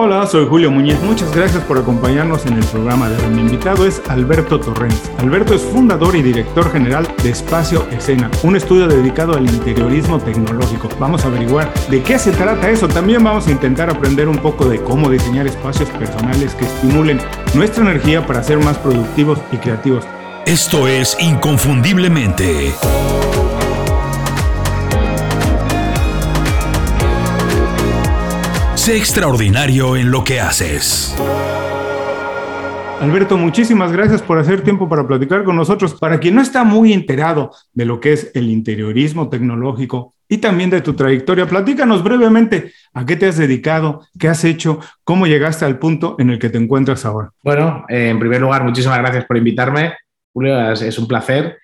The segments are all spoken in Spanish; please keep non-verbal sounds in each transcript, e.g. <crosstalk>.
Hola, soy Julio Muñiz. Muchas gracias por acompañarnos en el programa de hoy. Mi invitado es Alberto Torrens. Alberto es fundador y director general de Espacio Escena, un estudio dedicado al interiorismo tecnológico. Vamos a averiguar de qué se trata eso. También vamos a intentar aprender un poco de cómo diseñar espacios personales que estimulen nuestra energía para ser más productivos y creativos. Esto es Inconfundiblemente. Sé extraordinario en lo que haces. Alberto, muchísimas gracias por hacer tiempo para platicar con nosotros. Para quien no está muy enterado de lo que es el interiorismo tecnológico y también de tu trayectoria, platícanos brevemente a qué te has dedicado, qué has hecho, cómo llegaste al punto en el que te encuentras ahora. Bueno, eh, en primer lugar, muchísimas gracias por invitarme. Julio, es, es un placer.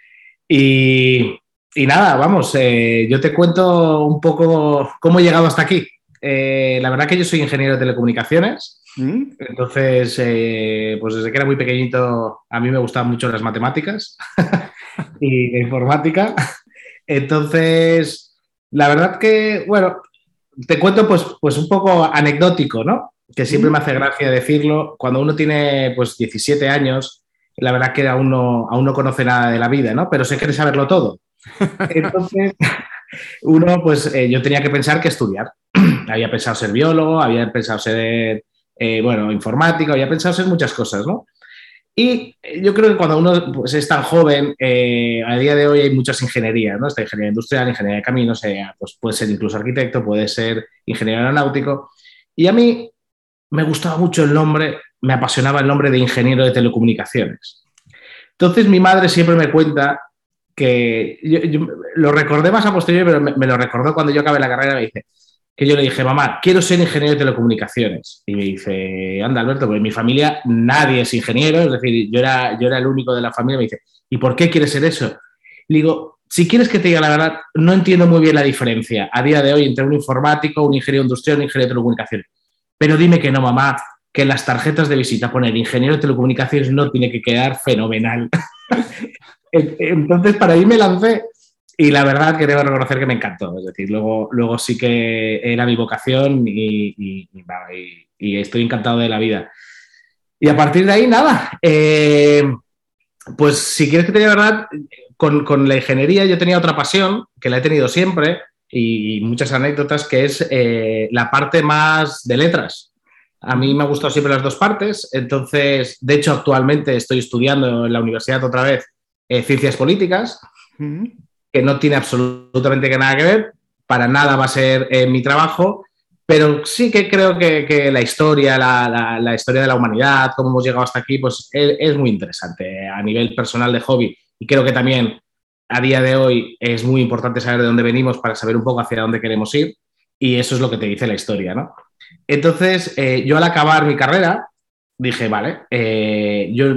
Y, y nada, vamos, eh, yo te cuento un poco cómo he llegado hasta aquí. Eh, la verdad que yo soy ingeniero de telecomunicaciones. ¿Mm? Entonces, eh, pues desde que era muy pequeñito, a mí me gustaban mucho las matemáticas <laughs> y la informática. Entonces, la verdad que, bueno, te cuento pues, pues un poco anecdótico, ¿no? Que siempre me hace gracia decirlo. Cuando uno tiene pues 17 años, la verdad que aún no, aún no conoce nada de la vida, ¿no? Pero se quiere saberlo todo. <laughs> Entonces, <laughs> uno, pues eh, yo tenía que pensar que estudiar. <clears throat> había pensado ser biólogo, había pensado ser, eh, bueno, informático, había pensado ser muchas cosas, ¿no? Y yo creo que cuando uno pues, es tan joven, eh, a día de hoy hay muchas ingenierías, ¿no? Está ingeniería industrial, ingeniería de caminos, eh, pues puede ser incluso arquitecto, puede ser ingeniero aeronáutico. Y a mí me gustaba mucho el nombre, me apasionaba el nombre de ingeniero de telecomunicaciones. Entonces mi madre siempre me cuenta que yo, yo lo recordé más a posteriori, pero me, me lo recordó cuando yo acabé la carrera, me dice, que yo le dije, mamá, quiero ser ingeniero de telecomunicaciones. Y me dice, anda, Alberto, pues en mi familia nadie es ingeniero, es decir, yo era, yo era el único de la familia. Me dice, ¿y por qué quieres ser eso? Le digo, si quieres que te diga la verdad, no entiendo muy bien la diferencia a día de hoy entre un informático, un ingeniero industrial, un ingeniero de telecomunicaciones. Pero dime que no, mamá, que en las tarjetas de visita poner ingeniero de telecomunicaciones no tiene que quedar fenomenal. <laughs> Entonces, para ahí me lancé y la verdad que debo reconocer que me encantó. Es decir, luego, luego sí que era mi vocación y, y, y, y estoy encantado de la vida. Y a partir de ahí, nada. Eh, pues si quieres que te diga verdad, con, con, la ingeniería yo tenía otra pasión, que la he tenido siempre, y muchas anécdotas, que es eh, la parte más de letras. A mí me han gustado siempre las dos partes, entonces, de hecho, actualmente estoy estudiando en la universidad otra vez eh, ciencias políticas. Uh -huh que no tiene absolutamente nada que ver, para nada va a ser eh, mi trabajo, pero sí que creo que, que la historia, la, la, historia de la humanidad, cómo hemos llegado hasta aquí, pues es, muy interesante a nivel personal de hobby y creo que también a día de hoy es muy importante saber de dónde venimos para saber un poco hacia dónde queremos ir y eso es lo que te dice la historia, ¿no? Entonces, eh, yo al acabar mi carrera dije, vale, eh, yo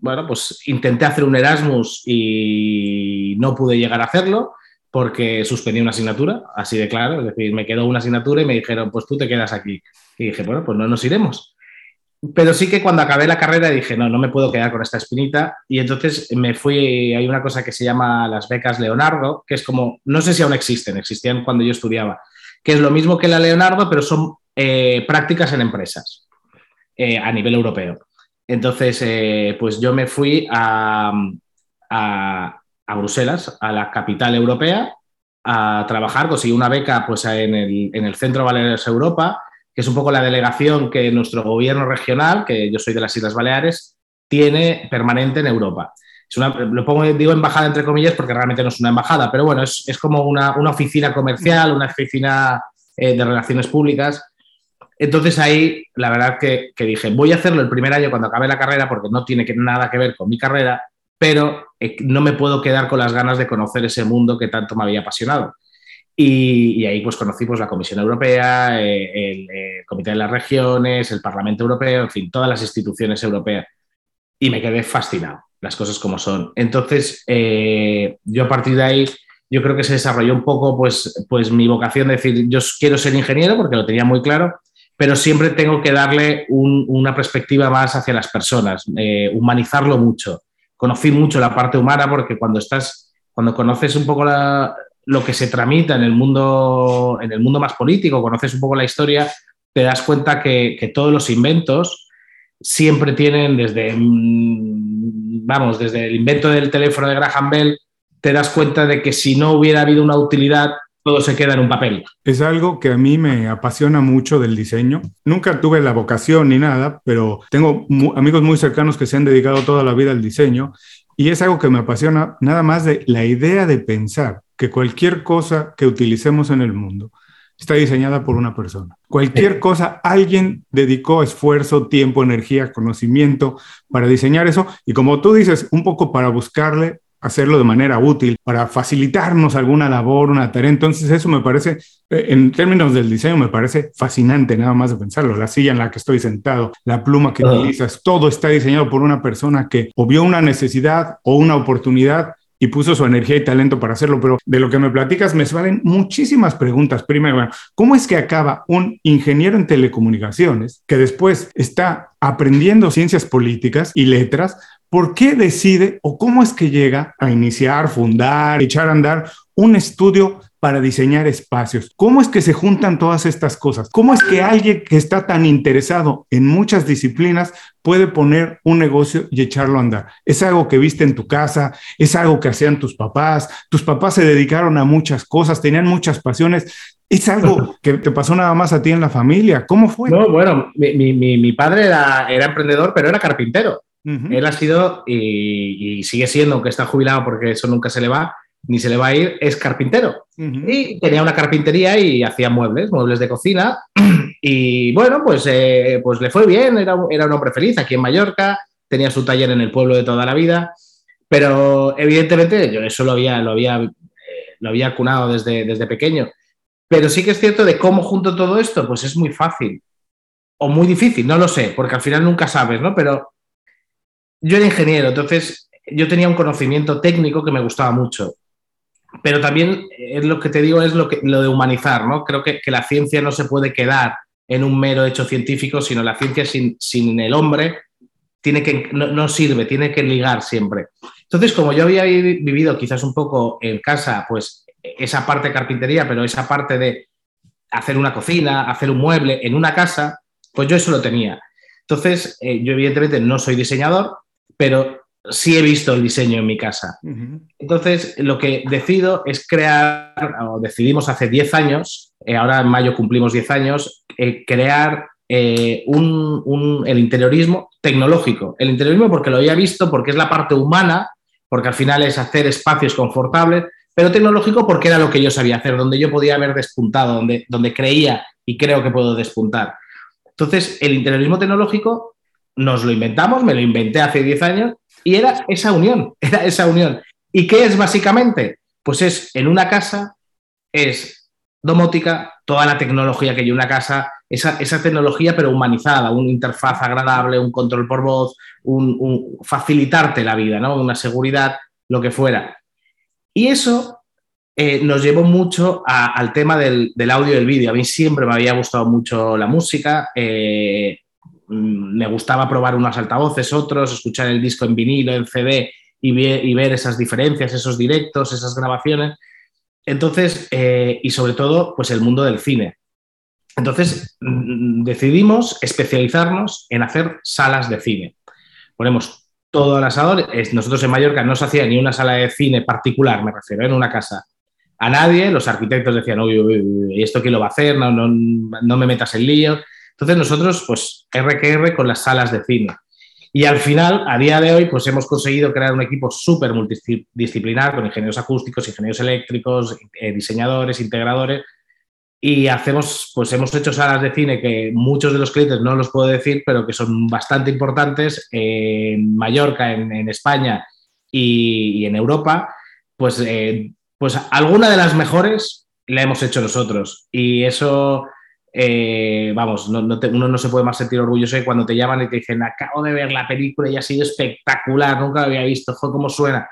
bueno, pues intenté hacer un Erasmus y no pude llegar a hacerlo porque suspendí una asignatura, así de claro, es decir, me quedó una asignatura y me dijeron, pues tú te quedas aquí. Y dije, bueno, pues no nos iremos. Pero sí que cuando acabé la carrera dije, no, no me puedo quedar con esta espinita. Y entonces me fui, hay una cosa que se llama las becas Leonardo, que es como, no sé si aún existen, existían cuando yo estudiaba, que es lo mismo que la Leonardo, pero son eh, prácticas en empresas eh, a nivel europeo. Entonces, eh, pues yo me fui a, a, Bruselas, a la capital europea, a trabajar, conseguí una beca pues, en, el, en el Centro Baleares Europa, que es un poco la delegación que nuestro gobierno regional, que yo soy de las Islas Baleares, tiene permanente en Europa. Lo pongo, digo embajada entre comillas porque realmente no es una embajada, pero bueno, es, es como una, una, oficina comercial, una oficina eh, de relaciones públicas entonces ahí, la verdad que, dije, voy a hacerlo el primer año cuando acabe la carrera porque no tiene que, nada que ver con mi carrera, pero eh, no me puedo quedar con las ganas de conocer ese mundo que tanto me había apasionado. Y, ahí pues conocí pues, la Comisión Europea, eh, el, el, Comité de las Regiones, el Parlamento Europeo, en fin, todas las instituciones europeas. Y me quedé fascinado, las cosas como son. Entonces, eh, yo a partir de ahí yo creo que se desarrolló un poco pues, pues mi vocación de decir, yo quiero ser ingeniero porque lo tenía muy claro, pero siempre tengo que darle un, una perspectiva más hacia las personas, eh, humanizarlo mucho. Conocí mucho la parte humana porque cuando estás, cuando conoces un poco la, lo que se tramita en el mundo, en el mundo más político, conoces un poco la historia, te das cuenta que, todos los inventos siempre tienen desde, mm, vamos, desde el invento del teléfono de Graham Bell, te das cuenta de que si no hubiera habido una utilidad, todo se queda en un papel. Es algo que a mí me apasiona mucho del diseño. Nunca tuve la vocación ni nada, pero tengo amigos muy cercanos que se han dedicado toda la vida al diseño y es algo que me apasiona nada más de la idea de pensar que cualquier cosa que utilicemos en el mundo está diseñada por una persona. Cualquier cosa, alguien dedicó esfuerzo, tiempo, energía, conocimiento para diseñar eso y como tú dices, un poco para buscarle hacerlo de manera útil, para facilitarnos alguna labor, una tarea. Entonces eso me parece, eh, en términos del diseño, me parece fascinante nada más de pensarlo. La silla en la que estoy sentado, la pluma que utilizas, todo está diseñado por una persona que o vio una necesidad o una oportunidad y puso su energía y talento para hacerlo, pero de lo que me platicas me salen muchísimas preguntas. Primero, ¿cómo es que acaba un ingeniero en telecomunicaciones que después está aprendiendo ciencias políticas y letras? ¿Por qué decide o cómo es que llega a iniciar, fundar, echar a andar un estudio para diseñar espacios. ¿Cómo es que se juntan todas estas cosas? ¿Cómo es que alguien que está tan interesado en muchas disciplinas puede poner un negocio y echarlo a andar? Es algo que viste en tu casa, es algo que hacían tus papás, tus papás se dedicaron a muchas cosas, tenían muchas pasiones. ¿Es algo <laughs> que te pasó nada más a ti en la familia? ¿Cómo fue? No, bueno, mi, padre era, emprendedor, pero era carpintero. Él ha sido y, y, sigue siendo, aunque está jubilado porque eso nunca se le va, ni se le va a ir, es carpintero. Y tenía una carpintería y hacía muebles, muebles de cocina. <clears throat> Y bueno, pues, eh, pues le fue bien, era, era un hombre feliz aquí en Mallorca, tenía su taller en el pueblo de toda la vida. Pero evidentemente yo eso lo había, lo había, eh, lo había cunado desde, desde pequeño. Pero sí que es cierto de cómo junto todo esto, pues es muy fácil. O muy difícil, no lo sé, porque al final nunca sabes, ¿no? Pero yo era ingeniero, entonces yo tenía un conocimiento técnico que me gustaba mucho pero también es lo que te digo, es lo, que, de humanizar, ¿no? Creo que, la ciencia no se puede quedar en un mero hecho científico, sino la ciencia sin, sin el hombre tiene que, no, sirve, tiene que ligar siempre. Entonces, como yo había vivido quizás un poco en casa, pues esa parte de carpintería, pero esa parte de hacer una cocina, hacer un mueble en una casa, pues yo eso lo tenía. Entonces, eh, yo evidentemente no soy diseñador, pero sí he visto el diseño en mi casa. Entonces, lo que decido es crear, o decidimos hace 10 años, eh, ahora en mayo cumplimos 10 años, eh, crear eh, el interiorismo tecnológico. El interiorismo porque lo había visto, porque es la parte humana, porque al final es hacer espacios confortables, pero tecnológico porque era lo que yo sabía hacer, donde yo podía haber despuntado, donde, donde creía y creo que puedo despuntar. Entonces, el interiorismo tecnológico nos lo inventamos, me lo inventé hace 10 años y era esa unión, <laughs> era esa unión. ¿Y qué es básicamente? Pues es en una casa, es domótica, toda la tecnología que hay en una casa, esa, tecnología pero humanizada, una interfaz agradable, un control por voz, un, facilitarte la vida, ¿no? una seguridad, lo que fuera. Y eso eh, nos llevó mucho al tema del, audio y del vídeo. A mí siempre me había gustado mucho la música. Eh, me gustaba probar unos altavoces, otros, escuchar el disco en vinilo, en CD y, ver esas diferencias, esos directos, esas grabaciones. Entonces, eh, y sobre todo, pues el mundo del cine. Entonces, mm, decidimos especializarnos en hacer salas de cine. Ponemos todo al asador. Nosotros en Mallorca no se hacía ni una sala de cine particular, me refiero, en una casa. A nadie, los arquitectos decían, uy, uy, uy ¿esto quién lo va a hacer? No, no, no me metas en lío. Entonces nosotros, pues, RQR con las salas de cine. Y al final, a día de hoy, pues hemos conseguido crear un equipo súper multidisciplinar con ingenieros acústicos, ingenieros eléctricos, eh, diseñadores, integradores. Y hacemos, pues hemos hecho salas de cine que muchos de los clientes no los puedo decir, pero que son bastante importantes en Mallorca, en, España y, en Europa. Pues, eh, pues alguna de las mejores la hemos hecho nosotros. Y eso eh, vamos, no, uno no se puede más sentir orgulloso de cuando te llaman y te dicen, acabo de ver la película y ha sido espectacular, nunca lo había visto, joder, cómo suena.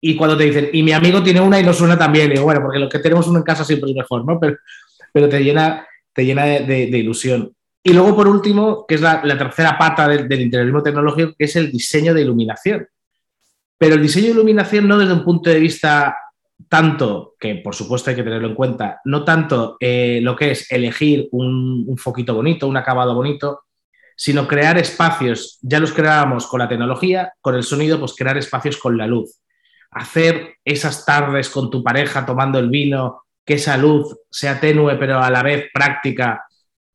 Y cuando te dicen, y mi amigo tiene una y no suena tan bien, digo, bueno, porque lo que tenemos uno en casa siempre es mejor, ¿no? Pero, pero te llena, te llena de, ilusión. Y luego, por último, que es la, tercera pata del, del, interiorismo tecnológico, que es el diseño de iluminación. Pero el diseño de iluminación no desde un punto de vista tanto, que por supuesto hay que tenerlo en cuenta, no tanto eh, lo que es elegir un, un, foquito bonito, un acabado bonito, sino crear espacios, ya los creábamos con la tecnología, con el sonido, pues crear espacios con la luz. Hacer esas tardes con tu pareja tomando el vino, que esa luz sea tenue pero a la vez práctica,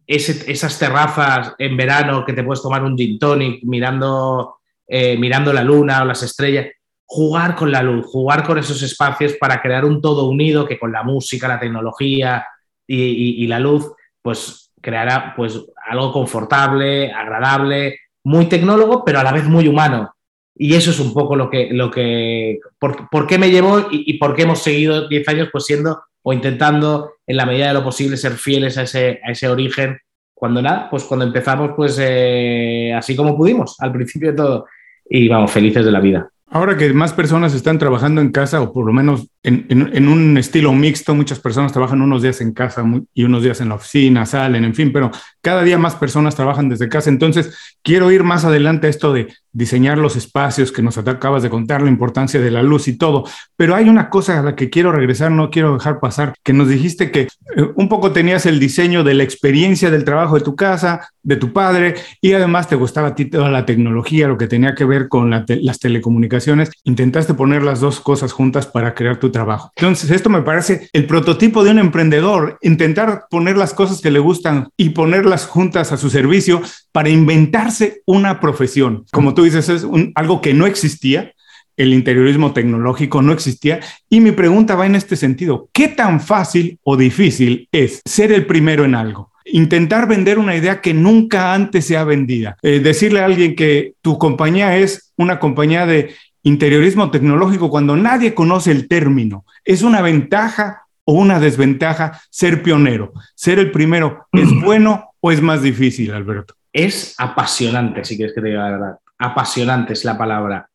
esas terrazas en verano que te puedes tomar un gin tonic mirando, eh, mirando la luna o las estrellas, jugar con la luz, jugar con esos espacios para crear un todo unido que con la música, la tecnología y, la luz, pues creará pues, algo confortable, agradable, muy tecnólogo, pero a la vez muy humano. Y eso es un poco lo que, lo que por, por qué me llevó y, y, por qué hemos seguido 10 años pues siendo o intentando en la medida de lo posible ser fieles a ese, a ese origen. Cuando nada, pues cuando empezamos pues eh, así como pudimos, al principio de todo. Y vamos, felices de la vida. Ahora que más personas están trabajando en casa, o por lo menos en, un estilo mixto, muchas personas trabajan unos días en casa y unos días en la oficina, salen, en fin, pero cada día más personas trabajan desde casa. Entonces, quiero ir más adelante a esto de diseñar los espacios que nos acabas de contar, la importancia de la luz y todo. Pero hay una cosa a la que quiero regresar, no quiero dejar pasar, que nos dijiste que eh, un poco tenías el diseño de la experiencia del trabajo de tu casa, de tu padre, y además te gustaba a ti toda la tecnología, lo que tenía que ver con las telecomunicaciones. Intentaste poner las dos cosas juntas para crear tu trabajo. Entonces, esto me parece el prototipo de un emprendedor, intentar poner las cosas que le gustan y ponerlas juntas a su servicio para inventarse una profesión. Como tú dices, es un, algo que no existía, el interiorismo tecnológico no existía. Y mi pregunta va en este sentido, ¿qué tan fácil o difícil es ser el primero en algo? Intentar vender una idea que nunca antes se ha vendida. Eh, decirle a alguien que tu compañía es una compañía de interiorismo tecnológico cuando nadie conoce el término. ¿Es una ventaja o una desventaja ser pionero? ¿Ser el primero es <clears throat> bueno o es más difícil, Alberto? Es apasionante, si quieres que te diga la verdad. Apasionante es la palabra.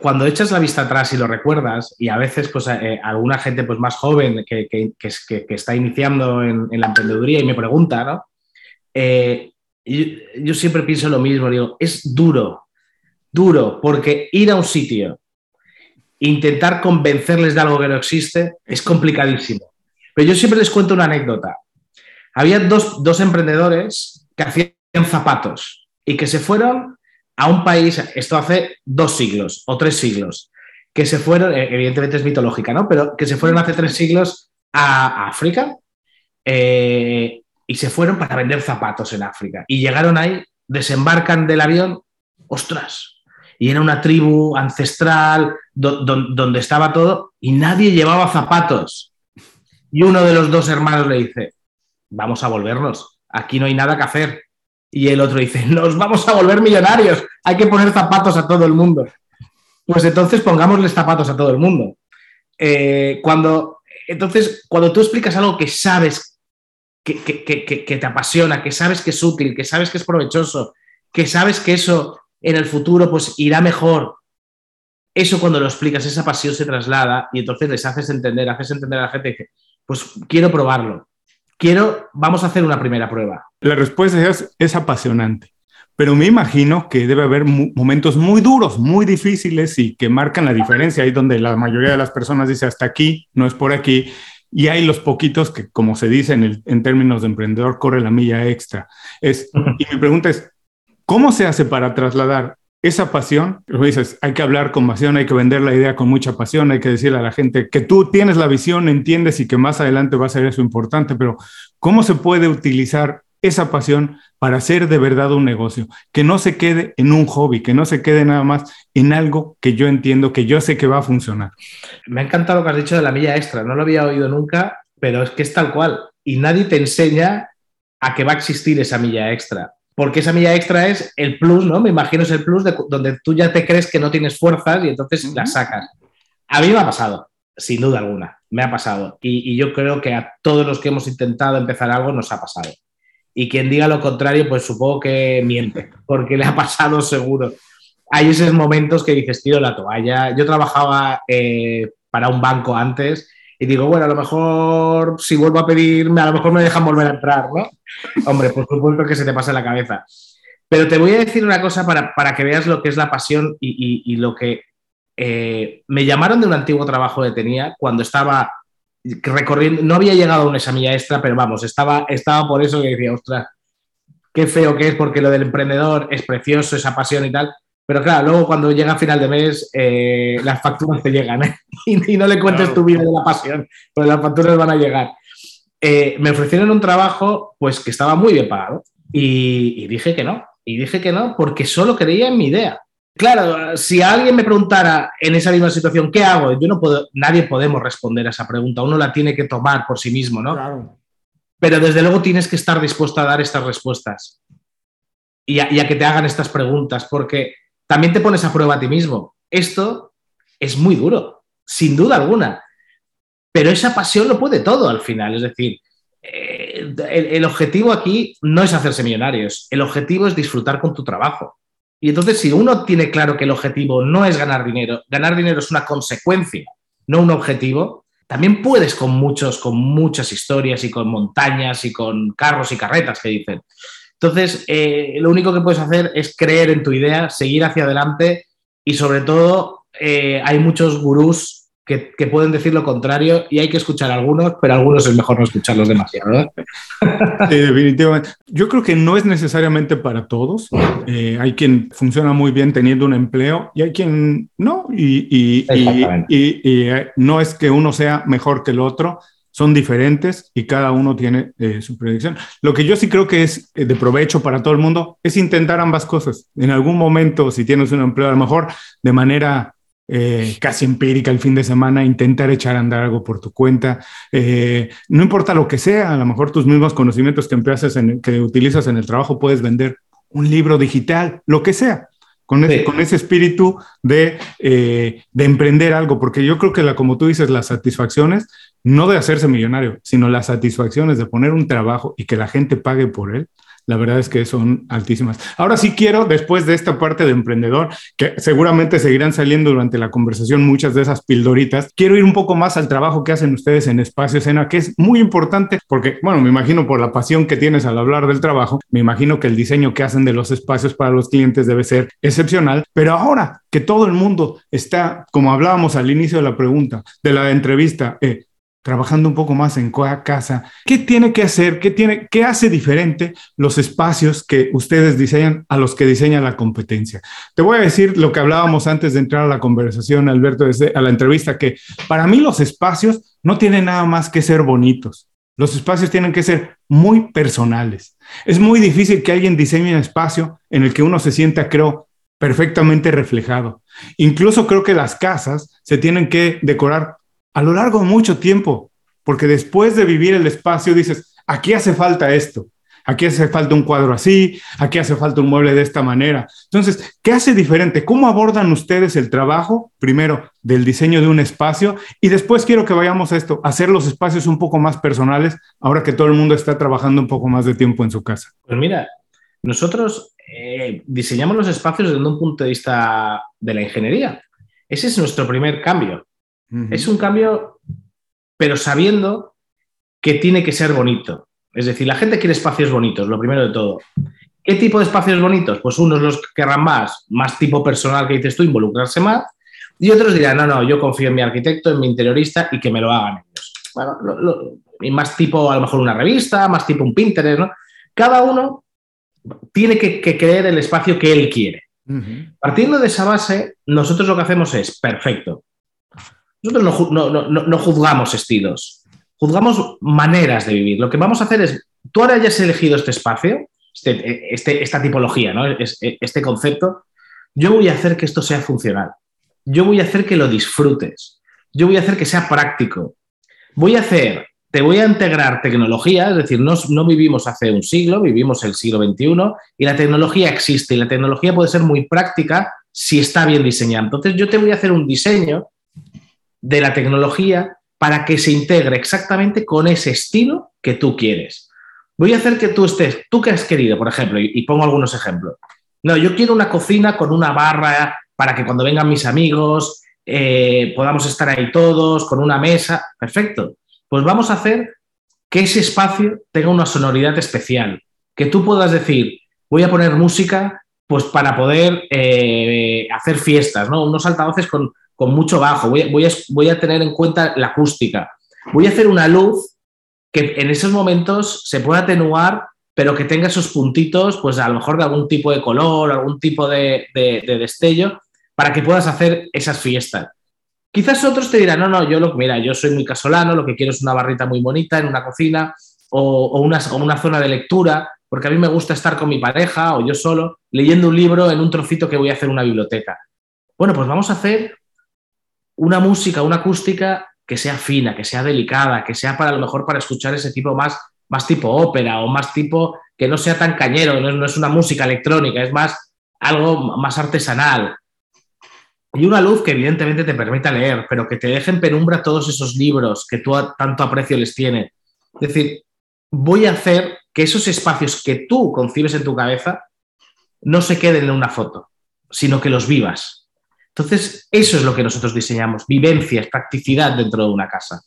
Cuando echas la vista atrás y lo recuerdas, y a veces pues eh, alguna gente pues más joven que, que, está iniciando en, la emprendeduría y me pregunta, ¿no? Eh, yo, yo siempre pienso lo mismo, digo, es duro, duro, porque ir a un sitio, intentar convencerles de algo que no existe, es complicadísimo. Pero yo siempre les cuento una anécdota. Había dos, dos emprendedores que hacían zapatos y que se fueron a un país, esto hace dos siglos o tres siglos, que se fueron, eh, evidentemente es mitológica, ¿no? Pero que se fueron hace tres siglos a, África eh, y se fueron para vender zapatos en África. Y llegaron ahí, desembarcan del avión, ostras, y era una tribu ancestral do, do, donde estaba todo y nadie llevaba zapatos. Y uno de los dos hermanos le dice, vamos a volvernos, aquí no hay nada que hacer. Y el otro dice, <laughs> nos vamos a volver millonarios, hay que poner zapatos a todo el mundo. Pues entonces pongámosles zapatos a todo el mundo. Eh, cuando, entonces, cuando tú explicas algo que sabes que, que, que, que, te apasiona, que sabes que es útil, que sabes que es provechoso, que sabes que eso en el futuro pues irá mejor, eso cuando lo explicas, esa pasión se traslada y entonces les haces entender, haces entender a la gente pues quiero probarlo, quiero, vamos a hacer una primera prueba. La respuesta es, es apasionante, pero me imagino que debe haber momentos muy duros, muy difíciles y que marcan la diferencia, ahí donde la mayoría de las personas dice hasta aquí, no es por aquí, y hay los poquitos que, como se dice en, en términos de emprendedor, corre la milla extra. Es, y mi pregunta es, ¿cómo se hace para trasladar esa pasión, lo dices, hay que hablar con pasión, hay que vender la idea con mucha pasión, hay que decirle a la gente que tú tienes la visión, entiendes y que más adelante va a ser eso importante, pero ¿cómo se puede utilizar esa pasión para hacer de verdad un negocio? Que no se quede en un hobby, que no se quede nada más en algo que yo entiendo, que yo sé que va a funcionar. Me ha encantado lo que has dicho de la milla extra, no lo había oído nunca, pero es que es tal cual. Y nadie te enseña a que va a existir esa milla extra porque esa milla extra es el plus, ¿no? Me imagino es el plus de donde tú ya te crees que no tienes fuerzas y entonces uh -huh. las sacas. A mí me ha pasado, sin duda alguna, me ha pasado. Y, y, yo creo que a todos los que hemos intentado empezar algo nos ha pasado. Y quien diga lo contrario, pues supongo que miente, porque le ha pasado <laughs> seguro. Hay esos momentos que dices, tiro la toalla. Yo trabajaba eh, para un banco antes y digo, bueno, a lo mejor si vuelvo a pedirme, a lo mejor me dejan volver a entrar, ¿no? Hombre, por supuesto que se te pasa la cabeza. Pero te voy a decir una cosa para, para que veas lo que es la pasión y, y, y lo que eh, me llamaron de un antiguo trabajo que tenía cuando estaba recorriendo, no había llegado a una examilla extra, pero vamos, estaba, estaba por eso que decía, ostras, qué feo que es, porque lo del emprendedor es precioso, esa pasión y tal. Pero claro, luego cuando llega a final de mes, eh, las facturas te llegan ¿eh? <laughs> y, no le cuentes tu vida de la pasión, pues las facturas van a llegar. me ofrecieron un trabajo pues que estaba muy bien pagado y, y dije que no. Y dije que no porque solo creía en mi idea. Claro, si alguien me preguntara en esa misma situación, ¿qué hago? Yo no puedo, nadie podemos responder a esa pregunta. Uno la tiene que tomar por sí mismo, ¿no? Claro. Pero desde luego tienes que estar dispuesto a dar estas respuestas y a, que te hagan estas preguntas, porque también te pones a prueba a ti mismo. Esto es muy duro, sin duda alguna. Pero esa pasión lo puede todo al final. Es decir, eh, el objetivo aquí no es hacerse millonarios, el objetivo es disfrutar con tu trabajo. Y entonces, si uno tiene claro que el objetivo no es ganar dinero, ganar dinero es una consecuencia, no un objetivo, también puedes con muchos, con muchas historias y con montañas y con carros y carretas que dicen. Entonces, eh, lo único que puedes hacer es creer en tu idea, seguir hacia adelante y sobre todo eh, hay muchos gurús que, pueden decir lo contrario y hay que escuchar a algunos, pero a algunos es mejor no escucharlos demasiado. Sí, <laughs> definitivamente. Yo creo que no es necesariamente para todos. Eh, hay quien funciona muy bien teniendo un empleo y hay quien no. Y, eh, no es que uno sea mejor que el otro, son diferentes y cada uno tiene eh, su predicción. Lo que yo sí creo que es de provecho para todo el mundo es intentar ambas cosas. En algún momento, si tienes un empleo, a lo mejor de manera eh, casi empírica el fin de semana, intentar echar a andar algo por tu cuenta. Eh, no importa lo que sea, a lo mejor tus mismos conocimientos que, empiezas en, que utilizas en el trabajo puedes vender un libro digital, lo que sea. Con ese, con ese espíritu de, eh, de emprender algo, porque yo creo que, la, como tú dices, las satisfacciones, no de hacerse millonario, sino las satisfacciones de poner un trabajo y que la gente pague por él, la verdad es que son altísimas. Ahora sí quiero, después de esta parte de emprendedor, que seguramente seguirán saliendo durante la conversación muchas de esas pildoritas, quiero ir un poco más al trabajo que hacen ustedes en Espacio Escena, que es muy importante porque, bueno, me imagino por la pasión que tienes al hablar del trabajo, me imagino que el diseño que hacen de los espacios para los clientes debe ser excepcional, pero ahora que todo el mundo está, como hablábamos al inicio de la pregunta, de la entrevista, eh, trabajando un poco más en casa, ¿qué tiene que hacer? ¿Qué, tiene, ¿Qué hace diferente los espacios que ustedes diseñan a los que diseña la competencia? Te voy a decir lo que hablábamos antes de entrar a la conversación, Alberto, desde, a la entrevista, que para mí los espacios no tienen nada más que ser bonitos. Los espacios tienen que ser muy personales. Es muy difícil que alguien diseñe un espacio en el que uno se sienta, creo, perfectamente reflejado. Incluso creo que las casas se tienen que decorar a lo largo de mucho tiempo, porque después de vivir el espacio dices, aquí hace falta esto, aquí hace falta un cuadro así, aquí hace falta un mueble de esta manera. Entonces, ¿qué hace diferente? ¿Cómo abordan ustedes el trabajo, primero, del diseño de un espacio? Y después quiero que vayamos a esto, hacer los espacios un poco más personales, ahora que todo el mundo está trabajando un poco más de tiempo en su casa. Pues mira, nosotros eh, diseñamos los espacios desde un punto de vista de la ingeniería. Ese es nuestro primer cambio. Es un cambio, pero sabiendo que tiene que ser bonito. Es decir, la gente quiere espacios bonitos, lo primero de todo. ¿Qué tipo de espacios bonitos? Pues unos los querrán más, más tipo personal que dices tú, involucrarse más, y otros dirán, no, no, yo confío en mi arquitecto, en mi interiorista y que me lo hagan ellos. y más tipo, a lo mejor una revista, más tipo un Pinterest, ¿no? Cada uno tiene que, creer el espacio que él quiere. Partiendo de esa base, nosotros lo que hacemos es, perfecto, nosotros no, juzgamos estilos, juzgamos maneras de vivir. Lo que vamos a hacer es, tú ahora hayas elegido este espacio, este, este, esta tipología, ¿no? este concepto, yo voy a hacer que esto sea funcional. Yo voy a hacer que lo disfrutes. Yo voy a hacer que sea práctico. Voy a hacer, te voy a integrar tecnología, es decir, no, no vivimos hace un siglo, vivimos el siglo XXI y la tecnología existe y la tecnología puede ser muy práctica si está bien diseñada. Entonces yo te voy a hacer un diseño de la tecnología para que se integre exactamente con ese estilo que tú quieres. Voy a hacer que tú estés, tú que has querido, por ejemplo, y, pongo algunos ejemplos. No, yo quiero una cocina con una barra para que cuando vengan mis amigos eh, podamos estar ahí todos, con una mesa. Perfecto. Pues vamos a hacer que ese espacio tenga una sonoridad especial, que tú puedas decir, voy a poner música pues para poder eh, hacer fiestas, ¿no? Unos altavoces con, con mucho bajo, voy, a, voy a tener en cuenta la acústica, voy a hacer una luz que en esos momentos se pueda atenuar, pero que tenga esos puntitos, pues a lo mejor de algún tipo de color, algún tipo de, destello, para que puedas hacer esas fiestas. Quizás otros te dirán, no, no, yo lo mira, yo soy muy casolano, lo que quiero es una barrita muy bonita en una cocina o, una, o una zona de lectura, porque a mí me gusta estar con mi pareja o yo solo leyendo un libro en un trocito que voy a hacer una biblioteca. Bueno, pues vamos a hacer una música, una acústica que sea fina, que sea delicada, que sea para lo mejor para escuchar ese tipo más, más tipo ópera o más tipo que no sea tan cañero, no es, una música electrónica, es más algo más artesanal. Y una luz que evidentemente te permita leer, pero que te deje en penumbra todos esos libros que tú tanto aprecio les tienes. Es decir, voy a hacer que esos espacios que tú concibes en tu cabeza no se queden en una foto, sino que los vivas. Entonces, eso es lo que nosotros diseñamos, vivencias, practicidad dentro de una casa.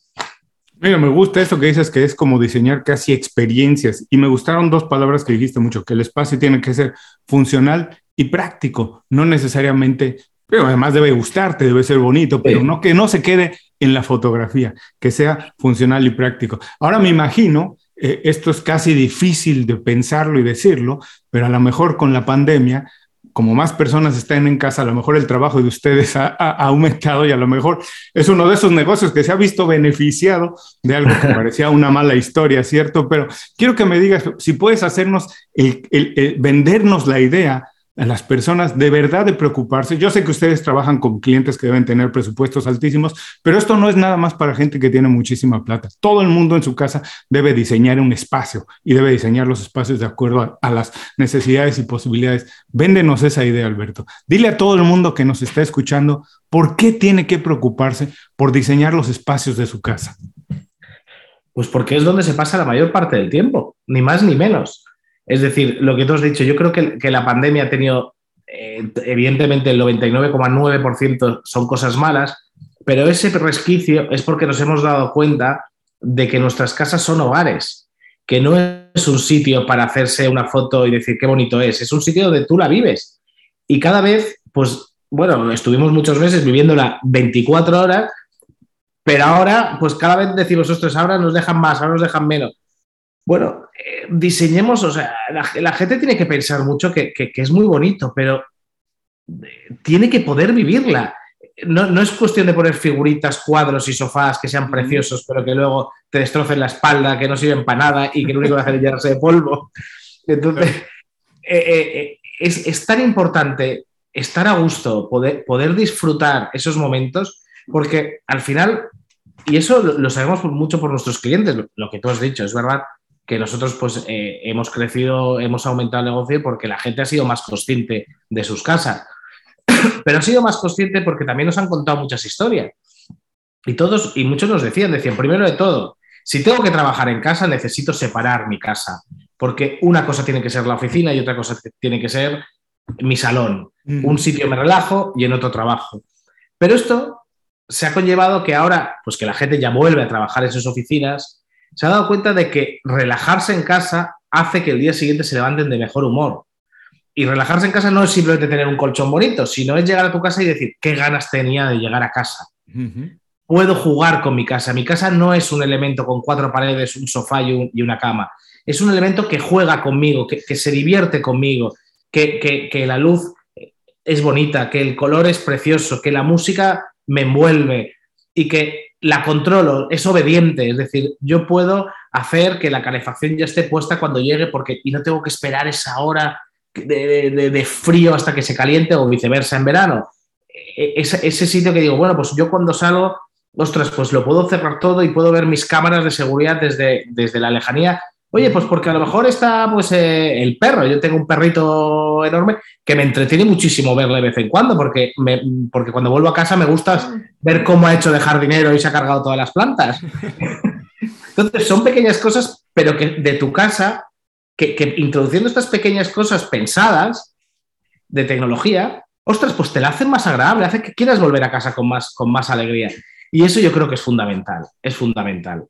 Mira, me gusta eso que dices que es como diseñar casi experiencias y me gustaron dos palabras que dijiste mucho, que el espacio tiene que ser funcional y práctico, no necesariamente, pero además debe gustarte, debe ser bonito, pero no que no se quede en la fotografía, que sea funcional y práctico. Ahora me imagino, eh, esto es casi difícil de pensarlo y decirlo, pero a lo mejor con la pandemia como más personas están en casa, a lo mejor el trabajo de ustedes ha, aumentado y a lo mejor es uno de esos negocios que se ha visto beneficiado de algo que <laughs> parecía una mala historia, ¿cierto? Pero quiero que me digas si puedes hacernos, el vendernos la idea a las personas de verdad de preocuparse. Yo sé que ustedes trabajan con clientes que deben tener presupuestos altísimos, pero esto no es nada más para gente que tiene muchísima plata. Todo el mundo en su casa debe diseñar un espacio y debe diseñar los espacios de acuerdo a, las necesidades y posibilidades. Véndenos esa idea, Alberto. Dile a todo el mundo que nos está escuchando por qué tiene que preocuparse por diseñar los espacios de su casa. Pues porque es donde se pasa la mayor parte del tiempo, ni más ni menos. Es decir, lo que tú has dicho, yo creo que, la pandemia ha tenido, eh, evidentemente el 99,9% son cosas malas, pero ese resquicio es porque nos hemos dado cuenta de que nuestras casas son hogares, que no es un sitio para hacerse una foto y decir qué bonito es, es un sitio donde tú la vives. Y cada vez, pues, bueno, estuvimos muchos meses viviéndola 24 horas, pero ahora, pues cada vez decimos, ostras, ahora nos dejan más, ahora nos dejan menos. Bueno, eh, diseñemos, o sea, la, gente tiene que pensar mucho que, es muy bonito, pero eh, tiene que poder vivirla. No, es cuestión de poner figuritas, cuadros y sofás que sean preciosos, pero que luego te destrocen la espalda, que no sirven para nada y que lo único que hacen es llenarse de polvo. Entonces, eh, es, tan importante estar a gusto, poder, poder disfrutar esos momentos, porque al final, y eso lo, sabemos mucho por nuestros clientes, lo que tú has dicho, es verdad, que nosotros pues eh, hemos crecido, hemos aumentado el negocio porque la gente ha sido más consciente de sus casas. <coughs> Pero ha sido más consciente porque también nos han contado muchas historias. Y todos, y muchos nos decían, decían, primero de todo, si tengo que trabajar en casa, necesito separar mi casa, porque una cosa tiene que ser la oficina y otra cosa tiene que ser mi salón. Un sitio me relajo y en otro trabajo. Pero esto se ha conllevado que ahora, pues que la gente ya vuelve a trabajar en sus oficinas, se ha dado cuenta de que relajarse en casa hace que el día siguiente se levanten de mejor humor. Y relajarse en casa no es simplemente tener un colchón bonito, sino es llegar a tu casa y decir, qué ganas tenía de llegar a casa. Puedo jugar con mi casa. Mi casa no es un elemento con cuatro paredes, un sofá y, una cama. Es un elemento que juega conmigo, que, se divierte conmigo, que, que la luz es bonita, que el color es precioso, que la música me envuelve y que la controlo, es obediente, es decir, yo puedo hacer que la calefacción ya esté puesta cuando llegue porque, y no tengo que esperar esa hora de, frío hasta que se caliente o viceversa en verano. E, ese, ese, sitio que digo, bueno, pues yo cuando salgo, ostras, pues lo puedo cerrar todo y puedo ver mis cámaras de seguridad desde, desde la lejanía Oye, pues porque a lo mejor está pues, eh, el perro. Yo tengo un perrito enorme que me entretiene muchísimo verle de vez en cuando, porque, porque cuando vuelvo a casa me gusta ver cómo ha hecho de jardinero y se ha cargado todas las plantas. <laughs> Entonces, son pequeñas cosas, pero que de tu casa, que, introduciendo estas pequeñas cosas pensadas de tecnología, ostras, pues te la hacen más agradable, hace que quieras volver a casa con más, con más alegría. Y eso yo creo que es fundamental, es fundamental.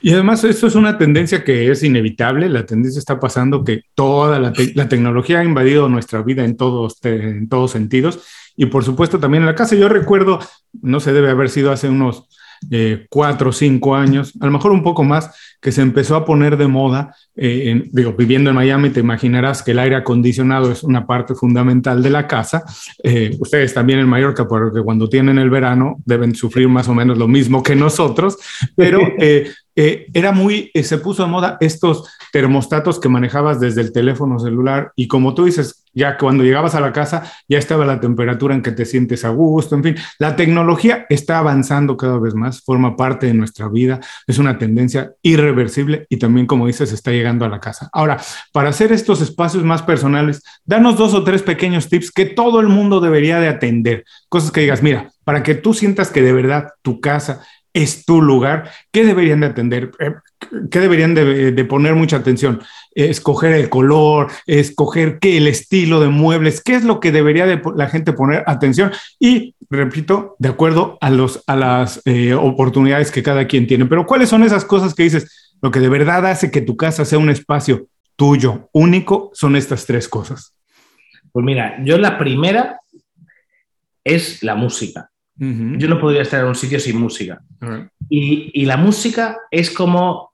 Y además esto es una tendencia que es inevitable, la tendencia está pasando que toda la, tecnología ha invadido nuestra vida en todos, en todos sentidos y por supuesto también en la casa. Yo recuerdo, no se debe haber sido hace unos eh, cuatro o cinco años, a lo mejor un poco más, que se empezó a poner de moda. Eh, digo, viviendo en Miami, te imaginarás que el aire acondicionado es una parte fundamental de la casa. Eh, ustedes también en Mallorca, porque cuando tienen el verano deben sufrir más o menos lo mismo que nosotros, pero <laughs> eh, era muy, eh, se puso de moda estos termostatos que manejabas desde el teléfono celular y como tú dices, ya cuando llegabas a la casa ya estaba la temperatura en que te sientes a gusto, en fin, la tecnología está avanzando cada vez más, forma parte de nuestra vida, es una tendencia irreversible y también, como dices, está llegando a la casa. Ahora, para hacer estos espacios más personales, danos dos o tres pequeños tips que todo el mundo debería de atender, cosas que digas, mira, para que tú sientas que de verdad tu casa es tu lugar, ¿qué deberían de atender? Eh, ¿Qué deberían de, poner mucha atención? Escoger el color, escoger qué, el estilo de muebles, qué es lo que debería de la gente poner atención y, repito, de acuerdo a, los, a las eh, oportunidades que cada quien tiene. Pero ¿cuáles son esas cosas que dices? Lo que de verdad hace que tu casa sea un espacio tuyo, único, son estas tres cosas. Pues mira, yo la primera es la música. Yo no podría estar en un sitio sin música. y, la música es como,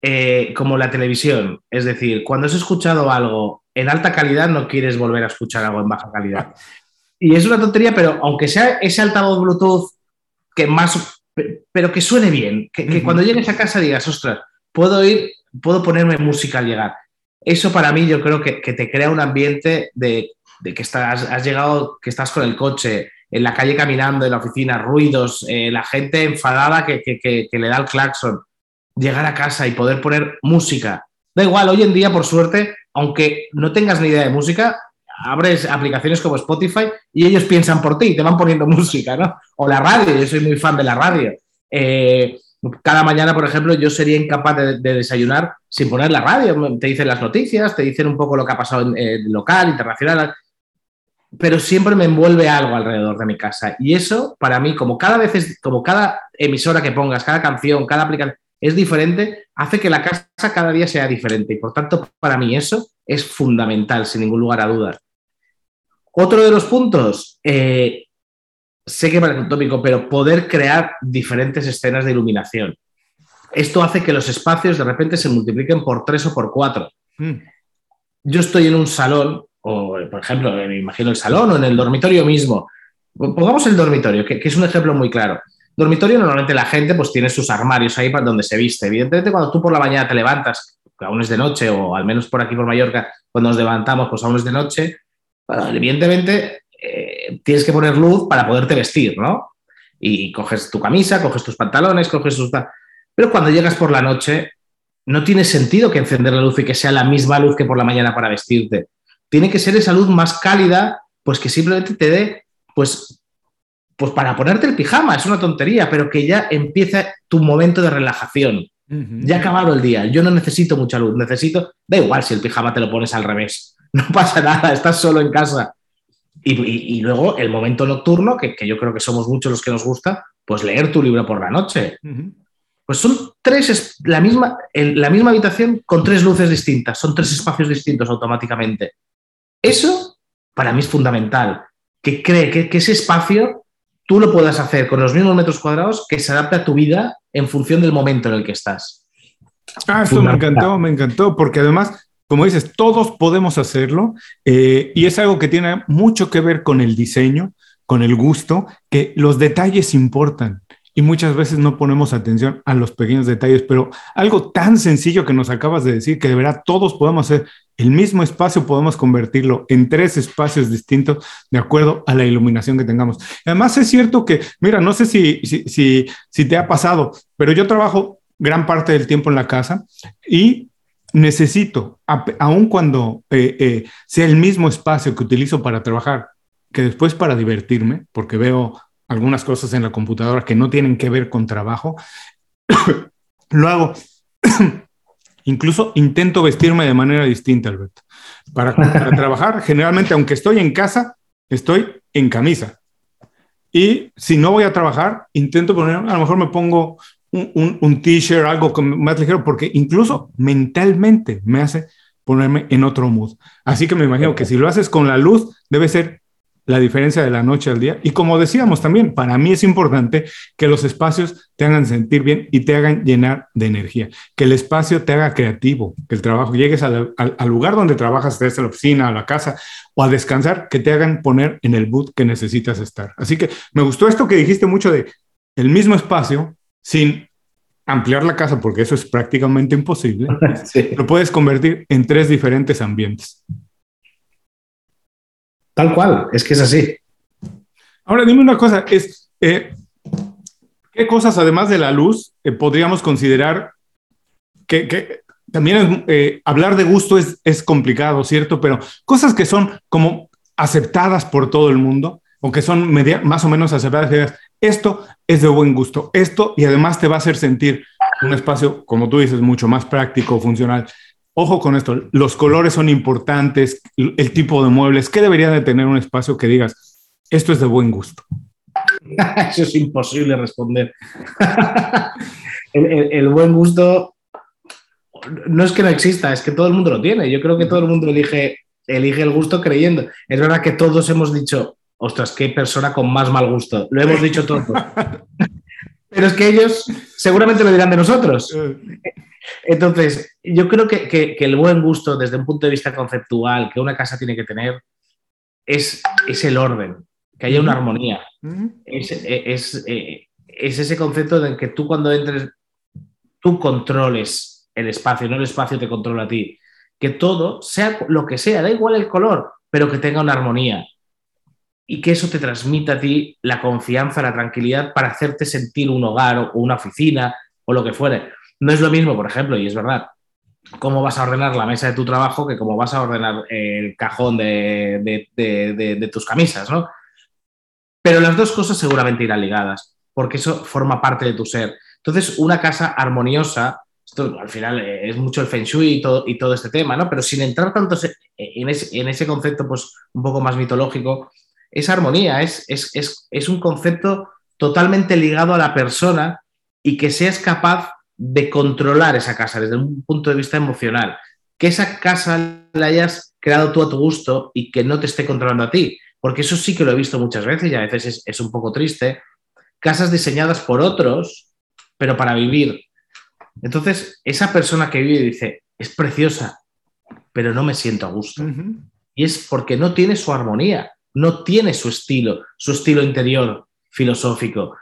eh, como la televisión. Es decir, cuando has escuchado algo en alta calidad, no quieres volver a escuchar algo en baja calidad. Y es una tontería, pero aunque sea ese altavoz Bluetooth que más, pero que suene bien, que, cuando llegues a casa digas, ostras, puedo ir, puedo ponerme música al llegar. Eso para mí yo creo que, te crea un ambiente de, que estás, has llegado, que estás con el coche, en la calle caminando, en la oficina, ruidos, eh, la gente enfadada que, le da el claxon, llegar a casa y poder poner música. Da igual, hoy en día, por suerte, aunque no tengas ni idea de música, abres aplicaciones como Spotify y ellos piensan por ti, te van poniendo música, ¿no? O la radio, yo soy muy fan de la radio. Eh, cada mañana, por ejemplo, yo sería incapaz de, desayunar sin poner la radio. Te dicen las noticias, te dicen un poco lo que ha pasado en el local, internacional pero siempre me envuelve algo alrededor de mi casa. Y eso, para mí, como cada vez es, como cada emisora que pongas, cada canción, cada aplicación es diferente, hace que la casa cada día sea diferente. Y por tanto, para mí eso es fundamental, sin ningún lugar a dudas. Otro de los puntos, eh, sé que parece un tópico, pero poder crear diferentes escenas de iluminación. Esto hace que los espacios de repente se multipliquen por tres o por cuatro. Mm. Yo estoy en un salón o por ejemplo, me imagino el salón o en el dormitorio mismo. Pongamos el dormitorio, que, es un ejemplo muy claro. Dormitorio, normalmente la gente pues tiene sus armarios ahí para donde se viste. Evidentemente, cuando tú por la mañana te levantas, que aún es de noche, o al menos por aquí por Mallorca, cuando nos levantamos, pues aún es de noche, evidentemente eh, tienes que poner luz para poderte vestir, ¿no? Y coges tu camisa, coges tus pantalones, coges tus... Pero cuando llegas por la noche, no tiene sentido que encender la luz y que sea la misma luz que por la mañana para vestirte tiene que ser esa luz más cálida, pues que simplemente te dé, pues, pues para ponerte el pijama, es una tontería, pero que ya empieza tu momento de relajación. Ya ha acabado el día, yo no necesito mucha luz, necesito, da igual si el pijama te lo pones al revés, <laughs> no pasa nada, estás solo en casa. Y, luego el momento nocturno, que, yo creo que somos muchos los que nos gusta, pues leer tu libro por la noche. Pues son tres, la misma, la misma habitación con tres luces distintas, son tres espacios distintos automáticamente. Eso para mí es fundamental, que cree que, ese espacio tú lo puedas hacer con los mismos metros cuadrados que se adapte a tu vida en función del momento en el que estás. Ah, esto me encantó, me encantó, porque además, como dices, todos podemos hacerlo eh, y es algo que tiene mucho que ver con el diseño, con el gusto, que los detalles importan y muchas veces no ponemos atención a los pequeños detalles, pero algo tan sencillo que nos acabas de decir, que de verdad todos podemos hacer el mismo espacio, podemos convertirlo en tres espacios distintos de acuerdo a la iluminación que tengamos. Además es cierto que, mira, no sé si, si, si, te ha pasado, pero yo trabajo gran parte del tiempo en la casa y necesito, aun cuando eh, eh, sea el mismo espacio que utilizo para trabajar, que después para divertirme, porque veo algunas cosas en la computadora que no tienen que ver con trabajo, <coughs> lo hago. <coughs> Incluso intento vestirme de manera distinta, Alberto. Para, <laughs> trabajar, generalmente, aunque estoy en casa, estoy en camisa. Y si no voy a trabajar, intento poner, a lo mejor me pongo un, un, t-shirt, algo más ligero, porque incluso mentalmente me hace ponerme en otro mood. Así que me imagino que si lo haces con la luz, debe ser la diferencia de la noche al día. Y como decíamos también, para mí es importante que los espacios te hagan sentir bien y te hagan llenar de energía, que el espacio te haga creativo, que el trabajo llegues al, lugar donde trabajas, desde la oficina, a la casa o a descansar, que te hagan poner en el boot que necesitas estar. Así que me gustó esto que dijiste mucho de el mismo espacio sin ampliar la casa, porque eso es prácticamente imposible, <laughs> lo puedes convertir en tres diferentes ambientes. Tal cual, es que es así. Ahora dime una cosa, es, eh, ¿qué cosas además de la luz eh, podríamos considerar que, también eh, hablar de gusto es, complicado, ¿cierto? Pero cosas que son como aceptadas por todo el mundo o que son más o menos aceptadas, esto es de buen gusto, esto y además te va a hacer sentir un espacio, como tú dices, mucho más práctico, funcional. Ojo con esto, los colores son importantes, el tipo de muebles, ¿qué debería de tener un espacio que digas, esto es de buen gusto? <laughs> Eso es imposible responder. <laughs> el, buen gusto no es que no exista, es que todo el mundo lo tiene. Yo creo que todo el mundo elige, elige el gusto creyendo. Es verdad que todos hemos dicho, ostras, qué persona con más mal gusto. Lo hemos dicho todos. <laughs> Pero es que ellos seguramente lo dirán de nosotros. Eh. Entonces, yo creo que, el buen gusto desde un punto de vista conceptual que una casa tiene que tener es, es el orden, que haya una armonía. es, es, eh, es, ese concepto de que tú cuando entres, tú controles el espacio, no el espacio te controla a ti. Que todo, sea lo que sea, da igual el color, pero que tenga una armonía. Y que eso te transmita a ti la confianza, la tranquilidad para hacerte sentir un hogar o una oficina o lo que fuere. No es lo mismo, por ejemplo, y es verdad, cómo vas a ordenar la mesa de tu trabajo que cómo vas a ordenar el cajón de, tus camisas, ¿no? Pero las dos cosas seguramente irán ligadas, porque eso forma parte de tu ser. Entonces, una casa armoniosa, esto al final es mucho el feng shui y todo, y todo este tema, ¿no? Pero sin entrar tanto en ese, en ese concepto, pues un poco más mitológico, es armonía, es, es, es un concepto totalmente ligado a la persona y que seas capaz de controlar esa casa desde un punto de vista emocional. Que esa casa la hayas creado tú a tu gusto y que no te esté controlando a ti. Porque eso sí que lo he visto muchas veces y a veces es, un poco triste. Casas diseñadas por otros, pero para vivir. Entonces, esa persona que vive dice, es preciosa, pero no me siento a gusto. Y es porque no tiene su armonía, no tiene su estilo, su estilo interior filosófico,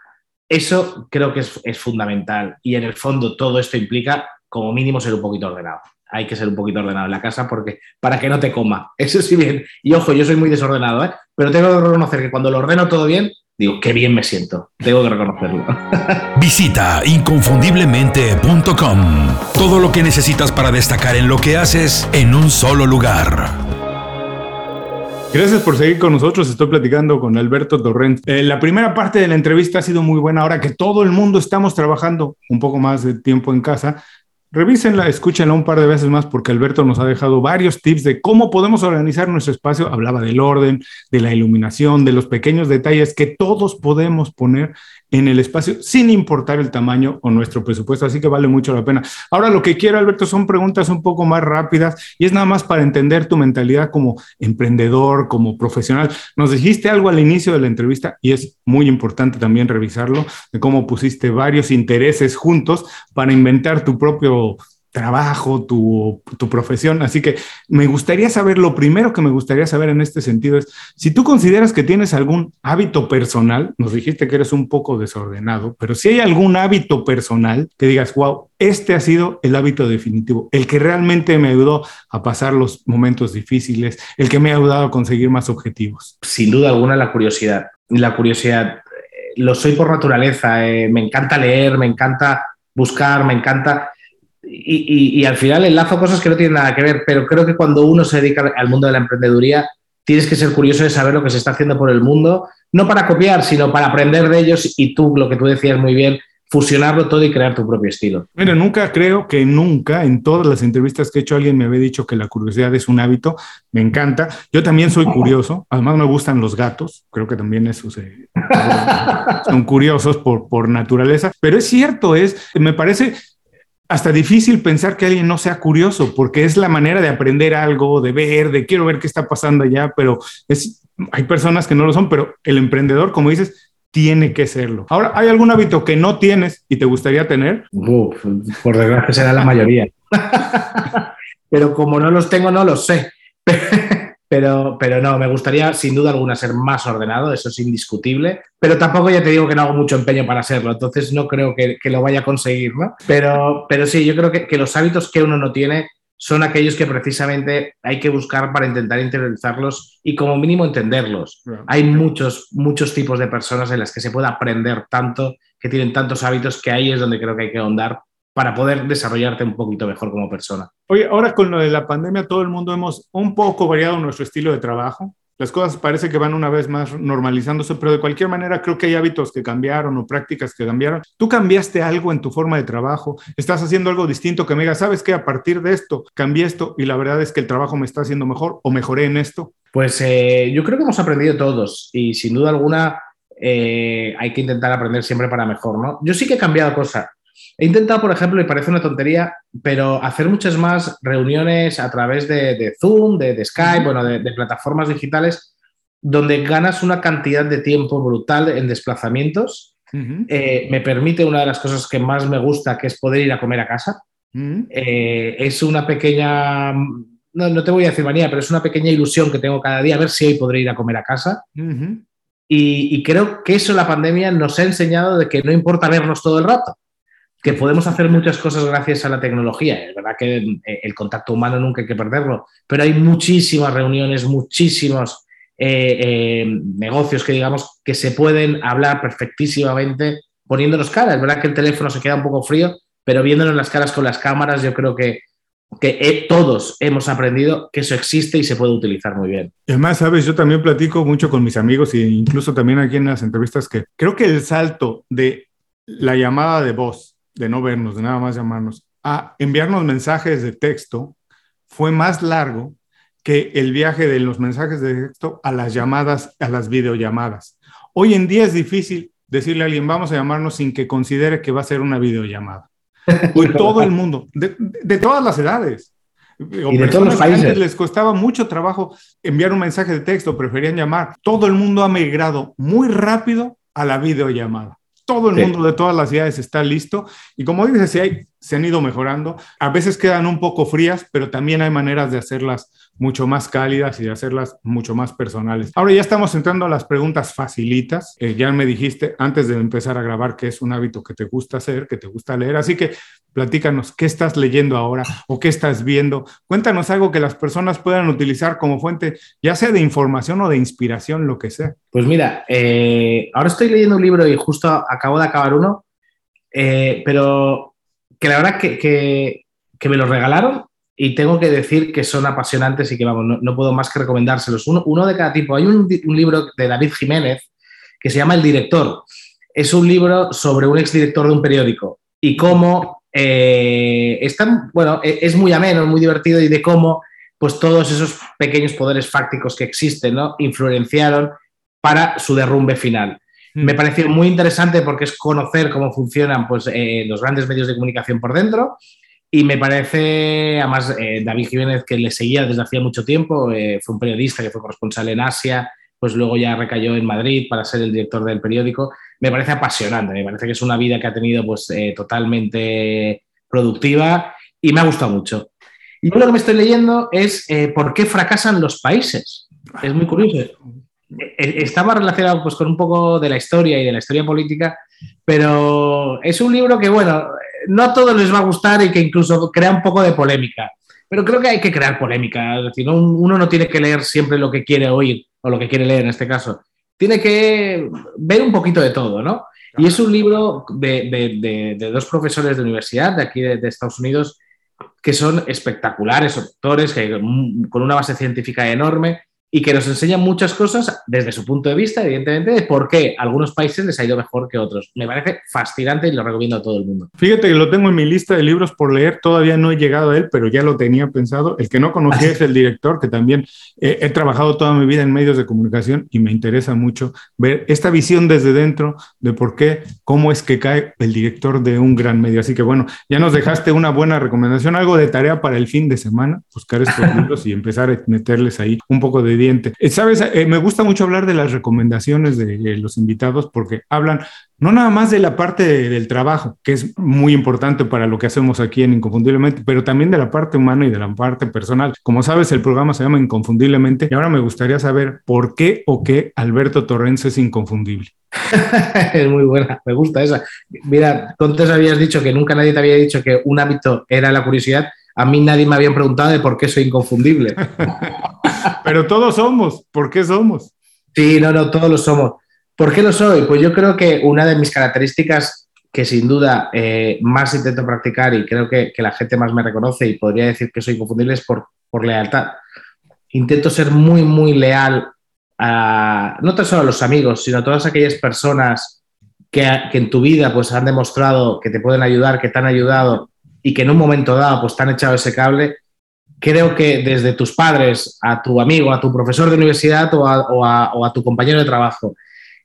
eso creo que es, fundamental y en el fondo todo esto implica como mínimo ser un poquito ordenado. Hay que ser un poquito ordenado en la casa porque para que no te coma. <laughs> Eso sí bien. Y ojo, yo soy muy desordenado, ¿eh? pero tengo que reconocer que cuando lo ordeno todo bien, digo, qué bien me siento. Tengo que reconocerlo. <laughs> Visita inconfundiblemente.com. Todo lo que necesitas para destacar en lo que haces en un solo lugar. Gracias por seguir con nosotros. Estoy platicando con Alberto Torrent. Eh, la primera parte de la entrevista ha sido muy buena. Ahora que todo el mundo estamos trabajando un poco más de tiempo en casa, Revísenla, escúchenla un par de veces más porque Alberto nos ha dejado varios tips de cómo podemos organizar nuestro espacio. Hablaba del orden, de la iluminación, de los pequeños detalles que todos podemos poner en el espacio sin importar el tamaño o nuestro presupuesto. Así que vale mucho la pena. Ahora lo que quiero, Alberto, son preguntas un poco más rápidas y es nada más para entender tu mentalidad como emprendedor, como profesional. Nos dijiste algo al inicio de la entrevista y es muy importante también revisarlo, de cómo pusiste varios intereses juntos para inventar tu propio trabajo, tu, tu, profesión. Así que me gustaría saber, lo primero que me gustaría saber en este sentido es, si tú consideras que tienes algún hábito personal, nos dijiste que eres un poco desordenado, pero si hay algún hábito personal que digas, wow, este ha sido el hábito definitivo, el que realmente me ayudó a pasar los momentos difíciles, el que me ha ayudado a conseguir más objetivos. Sin duda alguna la curiosidad. La curiosidad, eh, lo soy por naturaleza, eh, me encanta leer, me encanta buscar, me encanta y, al final enlazo cosas que no tienen nada que ver, pero creo que cuando uno se dedica al mundo de la emprendeduría, tienes que ser curioso de saber lo que se está haciendo por el mundo, no para copiar, sino para aprender de ellos y tú, lo que tú decías muy bien, fusionarlo todo y crear tu propio estilo. Mira, nunca creo que nunca en todas las entrevistas que he hecho alguien me había dicho que la curiosidad es un hábito. Me encanta. Yo también soy curioso. Además me gustan los gatos. Creo que también eso se, <laughs> son curiosos por, por naturaleza. Pero es cierto, es, me parece hasta difícil pensar que alguien no sea curioso, porque es la manera de aprender algo, de ver, de quiero ver qué está pasando allá, pero es, hay personas que no lo son, pero el emprendedor, como dices, tiene que serlo. Ahora, ¿hay algún hábito que no tienes y te gustaría tener? por desgracia será la mayoría. <laughs> pero como no los tengo, no los sé. Pero, pero no, me gustaría sin duda alguna ser más ordenado, eso es indiscutible, pero tampoco ya te digo que no hago mucho empeño para serlo, entonces no creo que, lo vaya a conseguir, ¿no? Pero, pero sí, yo creo que, que, los hábitos que uno no tiene son aquellos que precisamente hay que buscar para intentar interiorizarlos y como mínimo entenderlos. Hay muchos, muchos tipos de personas en las que se puede aprender tanto, que tienen tantos hábitos, que ahí es donde creo que hay que ahondar para poder desarrollarte un poquito mejor como persona. Oye, ahora con lo de la pandemia, todo el mundo hemos un poco variado nuestro estilo de trabajo. Las cosas parece que van una vez más normalizándose, pero de cualquier manera creo que hay hábitos que cambiaron o prácticas que cambiaron. ¿Tú cambiaste algo en tu forma de trabajo? ¿Estás haciendo algo distinto que me digas, sabes que a partir de esto cambié esto y la verdad es que el trabajo me está haciendo mejor o mejoré en esto? Pues eh, yo creo que hemos aprendido todos y sin duda alguna eh, hay que intentar aprender siempre para mejor, ¿no? Yo sí que he cambiado cosas. He intentado, por ejemplo, y parece una tontería, pero hacer muchas más reuniones a través de, Zoom, de, Skype, bueno, de, plataformas digitales, donde ganas una cantidad de tiempo brutal en desplazamientos. Eh, me permite una de las cosas que más me gusta, que es poder ir a comer a casa. Eh, es una pequeña, no, te voy a decir manía, pero es una pequeña ilusión que tengo cada día, a ver si hoy podré ir a comer a casa. y, y, creo que eso la pandemia nos ha enseñado de que no importa vernos todo el rato que podemos hacer muchas cosas gracias a la tecnología. Es verdad que eh, el contacto humano nunca hay que perderlo, pero hay muchísimas reuniones, muchísimos eh, eh, negocios que digamos que se pueden hablar perfectísimamente poniéndonos cara. Es verdad que el teléfono se queda un poco frío, pero viéndonos las caras con las cámaras, yo creo que, que todos hemos aprendido que eso existe y se puede utilizar muy bien. además, sabes, yo también platico mucho con mis amigos e incluso también aquí en las entrevistas que creo que el salto de la llamada de voz de no vernos, de nada más llamarnos, a enviarnos mensajes de texto fue más largo que el viaje de los mensajes de texto a las llamadas, a las videollamadas. Hoy en día es difícil decirle a alguien, vamos a llamarnos sin que considere que va a ser una videollamada. Hoy <laughs> todo el mundo, de, todas las edades. y de todos los países. Antes les costaba mucho trabajo enviar un mensaje de texto, preferían llamar. Todo el mundo ha migrado muy rápido a la videollamada todo el mundo de todas las ciudades está listo. Y como dices, hay, se han ido mejorando. A veces quedan un poco frías, pero también hay maneras de hacerlas mucho más cálidas y de hacerlas mucho más personales. Ahora ya estamos entrando a las preguntas facilitas. Eh, ya me dijiste antes de empezar a grabar que es un hábito que te gusta hacer, que te gusta leer, así que platícanos qué estás leyendo ahora o qué estás viendo. Cuéntanos algo que las personas puedan utilizar como fuente, ya sea de información o de inspiración, lo que sea. Pues mira, eh, ahora estoy leyendo un libro y justo acabo de acabar uno, eh, pero que la verdad que, que me lo regalaron y tengo que decir que son apasionantes y que vamos, no, puedo más que recomendárselos. Uno, uno, de cada tipo. Hay un, libro de David Jiménez que se llama El Director. Es un libro sobre un exdirector de un periódico y cómo eh, bueno, e, es muy ameno, muy divertido y de cómo pues todos esos pequeños poderes fácticos que existen, ¿no? Influenciaron para su derrumbe final. Mm. Me pareció muy interesante porque es conocer cómo funcionan pues, eh, los grandes medios de comunicación por dentro y me parece, además, eh, David Jiménez, que le seguía desde hacía mucho tiempo, eh, fue un periodista que fue corresponsal en Asia, pues luego ya recayó en Madrid para ser el director del periódico. Me parece apasionante, me parece que es una vida que ha tenido pues eh, totalmente productiva y me ha gustado mucho. Y lo que me estoy leyendo es ¿Por qué fracasan los países? Es muy curioso. Estaba relacionado pues, con un poco de la historia y de la historia política, pero es un libro que, bueno, no a todos les va a gustar y que incluso crea un poco de polémica. Pero creo que hay que crear polémica. Es decir, uno no tiene que leer siempre lo que quiere oír o lo que quiere leer en este caso. Tiene que ver un poquito de todo, ¿no? Y es un libro de, dos profesores de universidad de aquí de, Estados Unidos que son espectaculares, doctores, que, con una base científica enorme y que nos enseña muchas cosas desde su punto de vista, evidentemente, de por qué a algunos países les ha ido mejor que otros. Me parece fascinante y lo recomiendo a todo el mundo. Fíjate que lo tengo en mi lista de libros por leer, todavía no he llegado a él, pero ya lo tenía pensado. El que no conocía <laughs> es el director, que también eh, he trabajado toda mi vida en medios de comunicación y me interesa mucho ver esta visión desde dentro de por qué, cómo es que cae el director de un gran medio. Así que bueno, ya nos dejaste una buena recomendación, algo de tarea para el fin de semana, buscar estos <laughs> libros y empezar a meterles ahí un poco de eh, Sabes, eh, me gusta mucho hablar de las recomendaciones de, los invitados porque hablan no nada más de la parte del trabajo, que es muy importante para lo que hacemos aquí en Inconfundiblemente, pero también de la parte humana y de la parte personal. Como sabes, el programa se llama Inconfundiblemente y ahora me gustaría saber por qué o qué Alberto Torrens es inconfundible. es <laughs> muy buena, me gusta esa. Mira, antes habías dicho que nunca nadie te había dicho que un hábito era la curiosidad. A mí nadie me había preguntado de por qué soy inconfundible. <laughs> Pero todos somos. ¿Por qué somos? Sí, no, no, todos lo somos. ¿Por qué lo soy? Pues yo creo que una de mis características que sin duda eh, más intento practicar y creo que, la gente más me reconoce y podría decir que soy inconfundible es por, por lealtad. Intento ser muy, muy leal a, no tan solo a los amigos, sino a todas aquellas personas que, que, en tu vida pues, han demostrado que te pueden ayudar, que te han ayudado y que en un momento dado pues, te han echado ese cable creo que desde tus padres a tu amigo, a tu profesor de universidad o a, tu compañero de trabajo,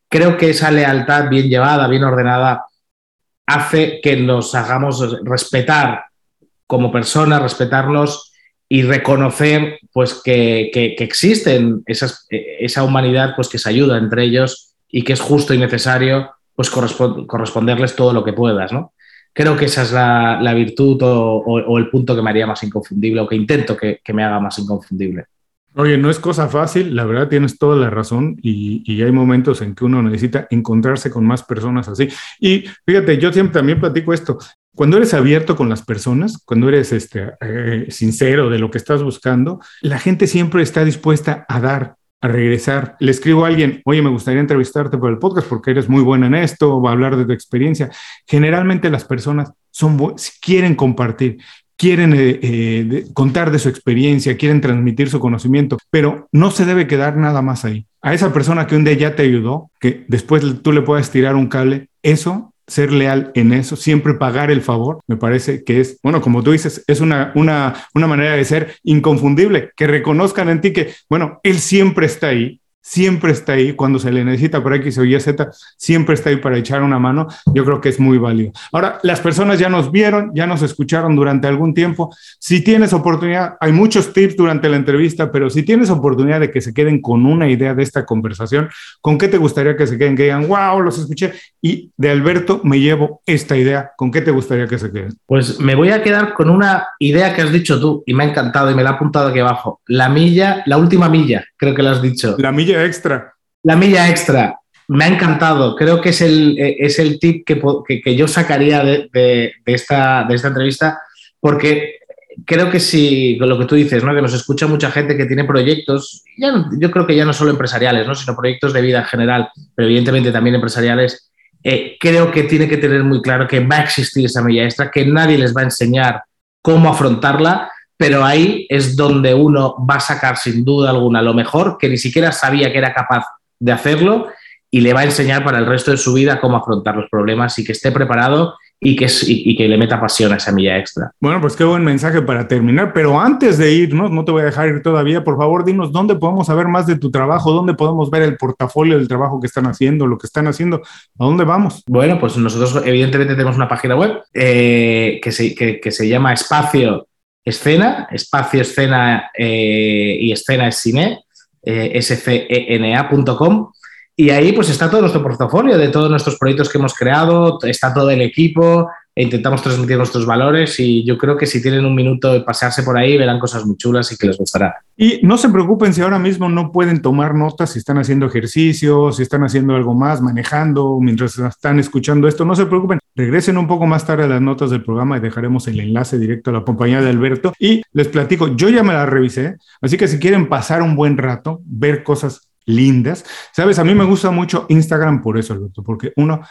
creo que esa lealtad bien llevada, bien ordenada, hace que nos hagamos respetar como personas, respetarnos y reconocer pues, que, existen esa humanidad pues, que se ayuda entre ellos y que es justo y necesario pues, corresponderles todo lo que puedas. ¿no? Creo que esa es la, virtud o, el punto que me haría más inconfundible o que intento que, me haga más inconfundible. Oye, no es cosa fácil, la verdad tienes toda la razón y, hay momentos en que uno necesita encontrarse con más personas así. Y fíjate, yo siempre también platico esto. Cuando eres abierto con las personas, cuando eres este, eh, sincero de lo que estás buscando, la gente siempre está dispuesta a dar, a regresar. Le escribo a alguien, oye, me gustaría entrevistarte por el podcast porque eres muy buena en esto, va a hablar de tu experiencia. Generalmente las personas son quieren compartir, quieren eh, eh, contar de su experiencia, quieren transmitir su conocimiento, pero no se debe quedar nada más ahí. A esa persona que un día ya te ayudó, que después tú le puedas tirar un cable, eso ser leal en eso, siempre pagar el favor, me parece que es, bueno, como tú dices, es una, una, una manera de ser inconfundible, que reconozcan en ti que, bueno, él siempre está ahí, siempre está ahí cuando se le necesita por X o Y, Z, siempre está ahí para echar una mano. Yo creo que es muy válido. Ahora, las personas ya nos vieron, ya nos escucharon durante algún tiempo. Si tienes oportunidad, hay muchos tips durante la entrevista, pero si tienes oportunidad de que se queden con una idea de esta conversación, ¿con qué te gustaría que se queden? Que digan, wow, los escuché. Y de Alberto me llevo esta idea. ¿Con qué te gustaría que se queden? Pues me voy a quedar con una idea que has dicho tú y me ha encantado y me la ha apuntado aquí abajo. La milla, la última milla, creo que la has dicho. La milla extra. La milla extra. Me ha encantado. Creo que es el, eh, es el tip que, que, yo sacaría de, esta, de esta entrevista, porque creo que si, con lo que tú dices, ¿no? que nos escucha mucha gente que tiene proyectos, ya yo creo que ya no solo empresariales, ¿no? sino proyectos de vida en general, pero evidentemente también empresariales, eh, creo que tiene que tener muy claro que va a existir esa milla extra, que nadie les va a enseñar cómo afrontarla pero ahí es donde uno va a sacar sin duda alguna lo mejor, que ni siquiera sabía que era capaz de hacerlo y le va a enseñar para el resto de su vida cómo afrontar los problemas y que esté preparado y que, y, que le meta pasión a esa milla extra. Bueno, pues qué buen mensaje para terminar, pero antes de irnos, no te voy a dejar ir todavía, por favor, dinos dónde podemos saber más de tu trabajo, dónde podemos ver el portafolio del trabajo que están haciendo, lo que están haciendo, a dónde vamos. Bueno, pues nosotros evidentemente tenemos una página web eh, que, se, que se llama Espacio escena, espacio escena eh, y escena es cine, eh, scena.com. Y ahí pues está todo nuestro portafolio de todos nuestros proyectos que hemos creado, está todo el equipo, e intentamos transmitir nuestros valores y yo creo que si tienen un minuto de pasearse por ahí verán cosas muy chulas y que les gustará. Y no se preocupen si ahora mismo no pueden tomar notas, si están haciendo ejercicio, si están haciendo algo más, manejando, mientras están escuchando esto, no se preocupen. Regresen un poco más tarde a las notas del programa y dejaremos el enlace directo a la compañía de Alberto. Y les platico, yo ya me la revisé, así que si quieren pasar un buen rato, ver cosas lindas, sabes, a mí me gusta mucho Instagram por eso, Alberto, porque uno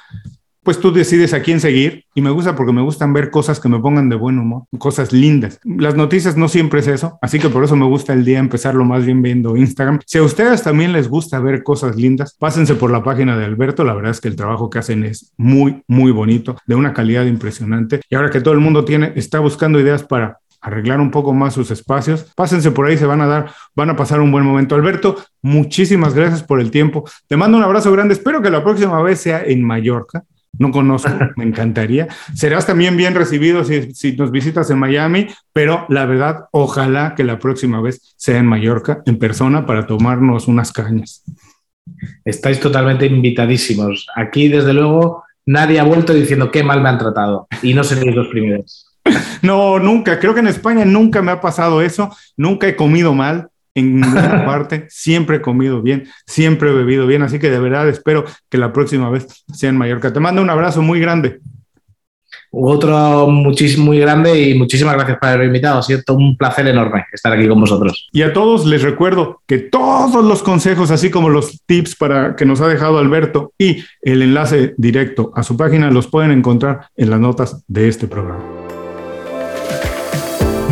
pues tú decides a quién seguir y me gusta porque me gustan ver cosas que me pongan de buen humor, cosas lindas. Las noticias no siempre es eso, así que por eso me gusta el día empezarlo más bien viendo Instagram. Si a ustedes también les gusta ver cosas lindas, pásense por la página de Alberto, la verdad es que el trabajo que hacen es muy, muy bonito, de una calidad impresionante. Y ahora que todo el mundo tiene, está buscando ideas para arreglar un poco más sus espacios. Pásense por ahí, se van a dar, van a pasar un buen momento. Alberto, muchísimas gracias por el tiempo. Te mando un abrazo grande. Espero que la próxima vez sea en Mallorca. No conozco, <laughs> me encantaría. Serás también bien recibido si, si, nos visitas en Miami, pero la verdad, ojalá que la próxima vez sea en Mallorca, en persona, para tomarnos unas cañas. Estáis totalmente invitadísimos. Aquí, desde luego, nadie ha vuelto diciendo qué mal me han tratado y no seréis los primeros. <laughs> No, nunca. Creo que en España nunca me ha pasado eso. Nunca he comido mal en ninguna <laughs> parte. Siempre he comido bien, siempre he bebido bien. Así que de verdad espero que la próxima vez sea en Mallorca. Te mando un abrazo muy grande. Otro muchísimo, muy grande y muchísimas gracias por haberme invitado. Ha sido un placer enorme estar aquí con vosotros. Y a todos les recuerdo que todos los consejos, así como los tips para que nos ha dejado Alberto y el enlace directo a su página, los pueden encontrar en las notas de este programa.